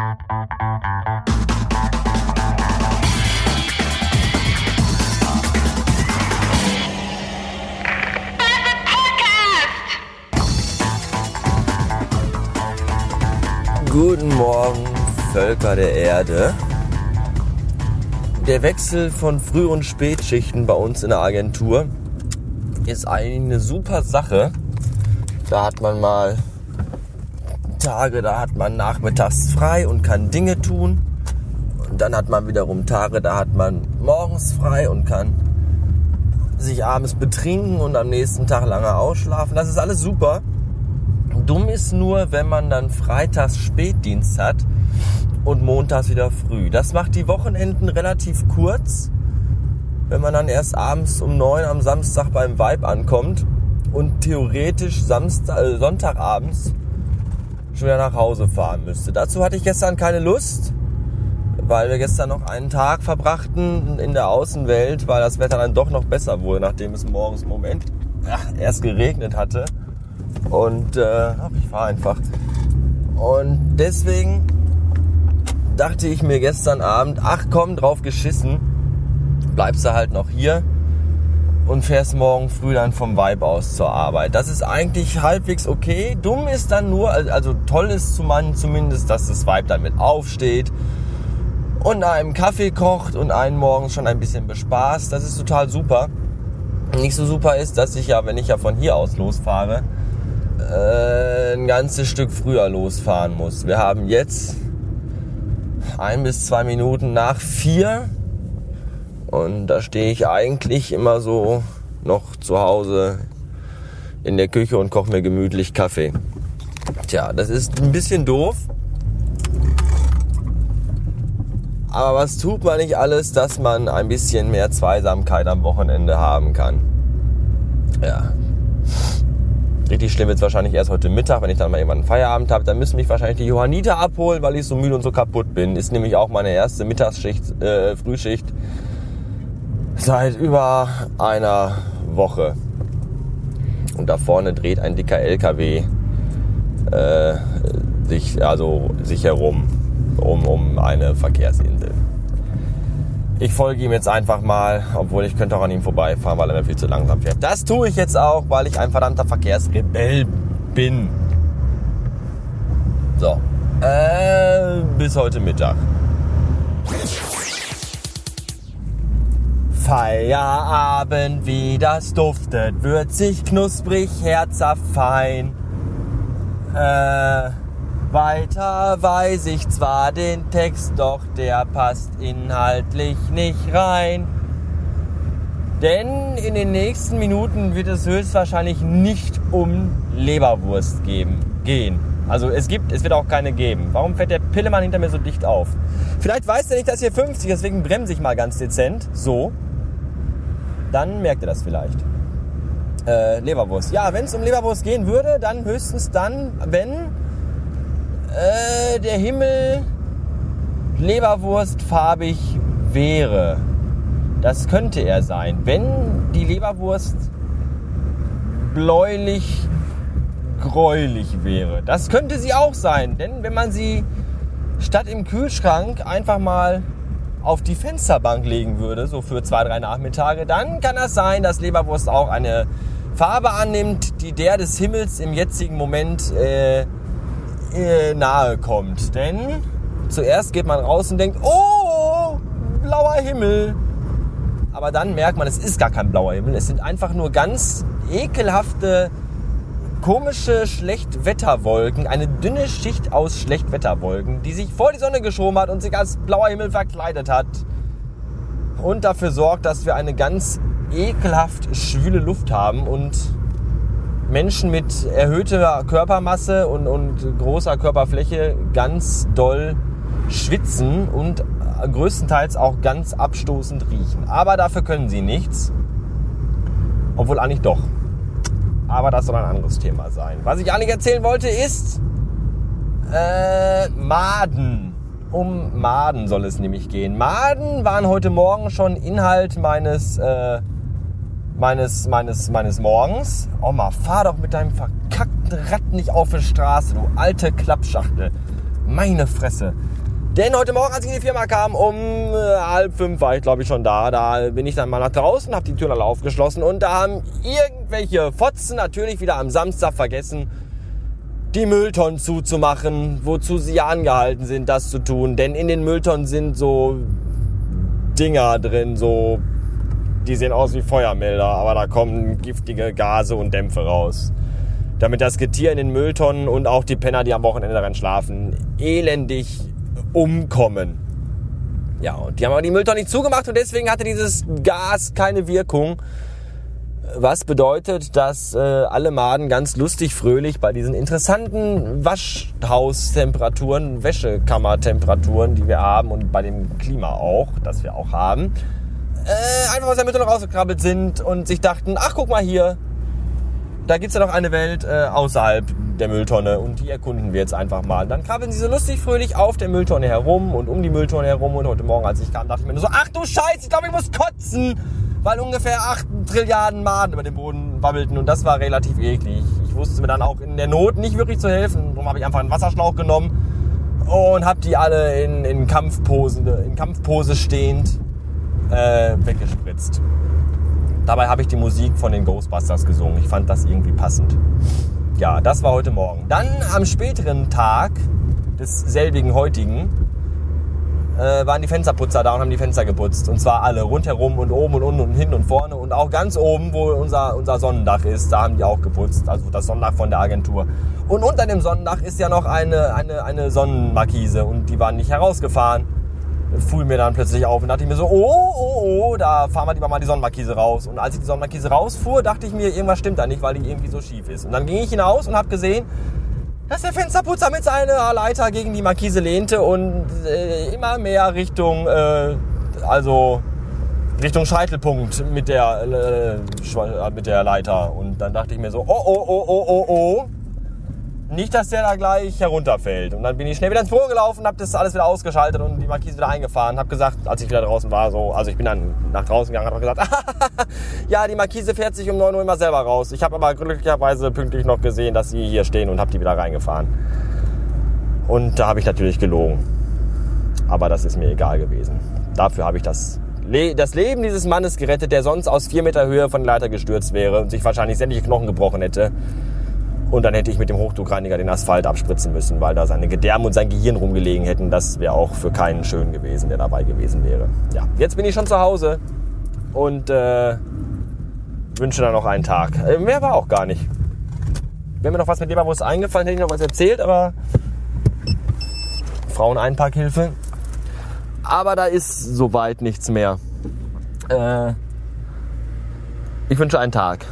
Guten Morgen, Völker der Erde. Der Wechsel von Früh- und Spätschichten bei uns in der Agentur ist eine super Sache. Da hat man mal Tage, da hat man nachmittags frei und kann Dinge tun. Und dann hat man wiederum Tage, da hat man morgens frei und kann sich abends betrinken und am nächsten Tag lange ausschlafen. Das ist alles super. Dumm ist nur, wenn man dann freitags Spätdienst hat und montags wieder früh. Das macht die Wochenenden relativ kurz, wenn man dann erst abends um neun am Samstag beim Vibe ankommt und theoretisch Samstag, äh, Sonntagabends schon wieder nach Hause fahren müsste. Dazu hatte ich gestern keine Lust, weil wir gestern noch einen Tag verbrachten in der Außenwelt, weil das Wetter dann doch noch besser wurde, nachdem es morgens im Moment erst geregnet hatte. Und äh, ich fahre einfach. Und deswegen dachte ich mir gestern Abend, ach komm, drauf geschissen, bleibst du halt noch hier und fährst morgen früh dann vom Vibe aus zur Arbeit. Das ist eigentlich halbwegs okay. Dumm ist dann nur, also toll ist zu man zumindest, dass das Vibe dann mit aufsteht und einem Kaffee kocht und einen morgens schon ein bisschen bespaßt. Das ist total super. Nicht so super ist, dass ich ja, wenn ich ja von hier aus losfahre, äh, ein ganzes Stück früher losfahren muss. Wir haben jetzt ein bis zwei Minuten nach vier und da stehe ich eigentlich immer so noch zu Hause in der Küche und koche mir gemütlich Kaffee. Tja, das ist ein bisschen doof. Aber was tut man nicht alles, dass man ein bisschen mehr Zweisamkeit am Wochenende haben kann? Ja, Richtig schlimm wird wahrscheinlich erst heute Mittag, wenn ich dann mal irgendwann Feierabend habe. Dann müssen mich wahrscheinlich die Johanniter abholen, weil ich so müde und so kaputt bin. Ist nämlich auch meine erste Mittagsschicht, äh, Frühschicht seit über einer Woche. Und da vorne dreht ein dicker LKW äh, sich, also sich herum um, um eine Verkehrsinsel. Ich folge ihm jetzt einfach mal, obwohl ich könnte auch an ihm vorbeifahren, weil er mir viel zu langsam fährt. Das tue ich jetzt auch, weil ich ein verdammter Verkehrsrebell bin. So, äh, bis heute Mittag. Feierabend, wie das duftet, würzig, knusprig, herzerfein. Äh, weiter weiß ich zwar den Text, doch der passt inhaltlich nicht rein. Denn in den nächsten Minuten wird es höchstwahrscheinlich nicht um Leberwurst geben, gehen. Also es gibt, es wird auch keine geben. Warum fährt der Pillemann hinter mir so dicht auf? Vielleicht weiß er nicht, dass hier 50, deswegen bremse ich mal ganz dezent. So. Dann merkt er das vielleicht. Äh, Leberwurst. Ja, wenn es um Leberwurst gehen würde, dann höchstens dann, wenn äh, der Himmel leberwurstfarbig wäre. Das könnte er sein. Wenn die Leberwurst bläulich gräulich wäre. Das könnte sie auch sein, denn wenn man sie statt im Kühlschrank einfach mal auf die Fensterbank legen würde, so für zwei, drei Nachmittage, dann kann das sein, dass Leberwurst auch eine Farbe annimmt, die der des Himmels im jetzigen Moment äh, äh, nahe kommt. Denn zuerst geht man raus und denkt, oh, blauer Himmel. Aber dann merkt man, es ist gar kein blauer Himmel. Es sind einfach nur ganz ekelhafte, komische Schlechtwetterwolken. Eine dünne Schicht aus Schlechtwetterwolken, die sich vor die Sonne geschoben hat und sich als blauer Himmel verkleidet hat. Und dafür sorgt, dass wir eine ganz ekelhaft schwüle Luft haben und Menschen mit erhöhter Körpermasse und, und großer Körperfläche ganz doll schwitzen und größtenteils auch ganz abstoßend riechen. Aber dafür können sie nichts. Obwohl eigentlich doch. Aber das soll ein anderes Thema sein. Was ich eigentlich erzählen wollte ist äh, Maden. Um Maden soll es nämlich gehen. Maden waren heute Morgen schon Inhalt meines äh, meines, meines, meines Morgens. Oma, fahr doch mit deinem verkackten Rad nicht auf die Straße, du alte Klappschachtel. Meine Fresse. Denn heute Morgen, als ich in die Firma kam, um äh, halb fünf war ich glaube ich schon da. Da bin ich dann mal nach draußen, habe die Tür alle aufgeschlossen und da haben irgendwelche Fotzen natürlich wieder am Samstag vergessen, die Mülltonnen zuzumachen, wozu sie angehalten sind, das zu tun. Denn in den Mülltonnen sind so Dinger drin, so die sehen aus wie Feuermelder, aber da kommen giftige Gase und Dämpfe raus. Damit das Getier in den Mülltonnen und auch die Penner, die am Wochenende daran schlafen, elendig umkommen. Ja, und die haben aber die Mülltonne nicht zugemacht und deswegen hatte dieses Gas keine Wirkung. Was bedeutet, dass äh, alle Maden ganz lustig, fröhlich bei diesen interessanten Waschhaustemperaturen, Wäschekammertemperaturen, die wir haben und bei dem Klima auch, das wir auch haben, äh, einfach aus der Mülltonne rausgekrabbelt sind und sich dachten, ach guck mal hier, da gibt es ja noch eine Welt äh, außerhalb der Mülltonne und die erkunden wir jetzt einfach mal. Dann krabbeln sie so lustig fröhlich auf der Mülltonne herum und um die Mülltonne herum und heute Morgen, als ich kam, dachte ich mir nur so, ach du Scheiße, ich glaube, ich muss kotzen, weil ungefähr 8 Trilliarden Maden über den Boden wabbelten und das war relativ eklig. Ich wusste mir dann auch in der Not nicht wirklich zu helfen, darum habe ich einfach einen Wasserschlauch genommen und habe die alle in, in, Kampfpose, in Kampfpose stehend äh, weggespritzt. Dabei habe ich die Musik von den Ghostbusters gesungen. Ich fand das irgendwie passend. Ja, das war heute Morgen. Dann am späteren Tag des selbigen heutigen äh, waren die Fensterputzer da und haben die Fenster geputzt. Und zwar alle, rundherum und oben und unten und hinten und vorne. Und auch ganz oben, wo unser, unser Sonnendach ist, da haben die auch geputzt. Also das Sonnendach von der Agentur. Und unter dem Sonnendach ist ja noch eine, eine, eine Sonnenmarkise und die waren nicht herausgefahren fuhl mir dann plötzlich auf und dachte ich mir so, oh, oh, oh, da fahren wir lieber mal die Sonnenmarkise raus. Und als ich die Sonnenmarkise rausfuhr, dachte ich mir, irgendwas stimmt da nicht, weil die irgendwie so schief ist. Und dann ging ich hinaus und habe gesehen, dass der Fensterputzer mit seiner Leiter gegen die Markise lehnte und äh, immer mehr Richtung, äh, also Richtung Scheitelpunkt mit der, äh, mit der Leiter. Und dann dachte ich mir so, oh, oh, oh, oh, oh, oh nicht, dass der da gleich herunterfällt. Und dann bin ich schnell wieder ins Büro gelaufen, habe das alles wieder ausgeschaltet und die Markise wieder eingefahren. Habe gesagt, als ich wieder draußen war, so, also ich bin dann nach draußen gegangen, habe gesagt, ja, die Markise fährt sich um 9 Uhr immer selber raus. Ich habe aber glücklicherweise pünktlich noch gesehen, dass sie hier stehen und habe die wieder reingefahren. Und da habe ich natürlich gelogen. Aber das ist mir egal gewesen. Dafür habe ich das, das Leben dieses Mannes gerettet, der sonst aus vier Meter Höhe von der Leiter gestürzt wäre und sich wahrscheinlich sämtliche Knochen gebrochen hätte. Und dann hätte ich mit dem Hochdruckreiniger den Asphalt abspritzen müssen, weil da seine Gedärme und sein Gehirn rumgelegen hätten. Das wäre auch für keinen schön gewesen, der dabei gewesen wäre. Ja, jetzt bin ich schon zu Hause und äh, wünsche dann noch einen Tag. Äh, mehr war auch gar nicht. Wäre mir noch was mit Leberwurst eingefallen, hätte ich noch was erzählt, aber Frauen-Einparkhilfe. Aber da ist soweit nichts mehr. Äh, ich wünsche einen Tag.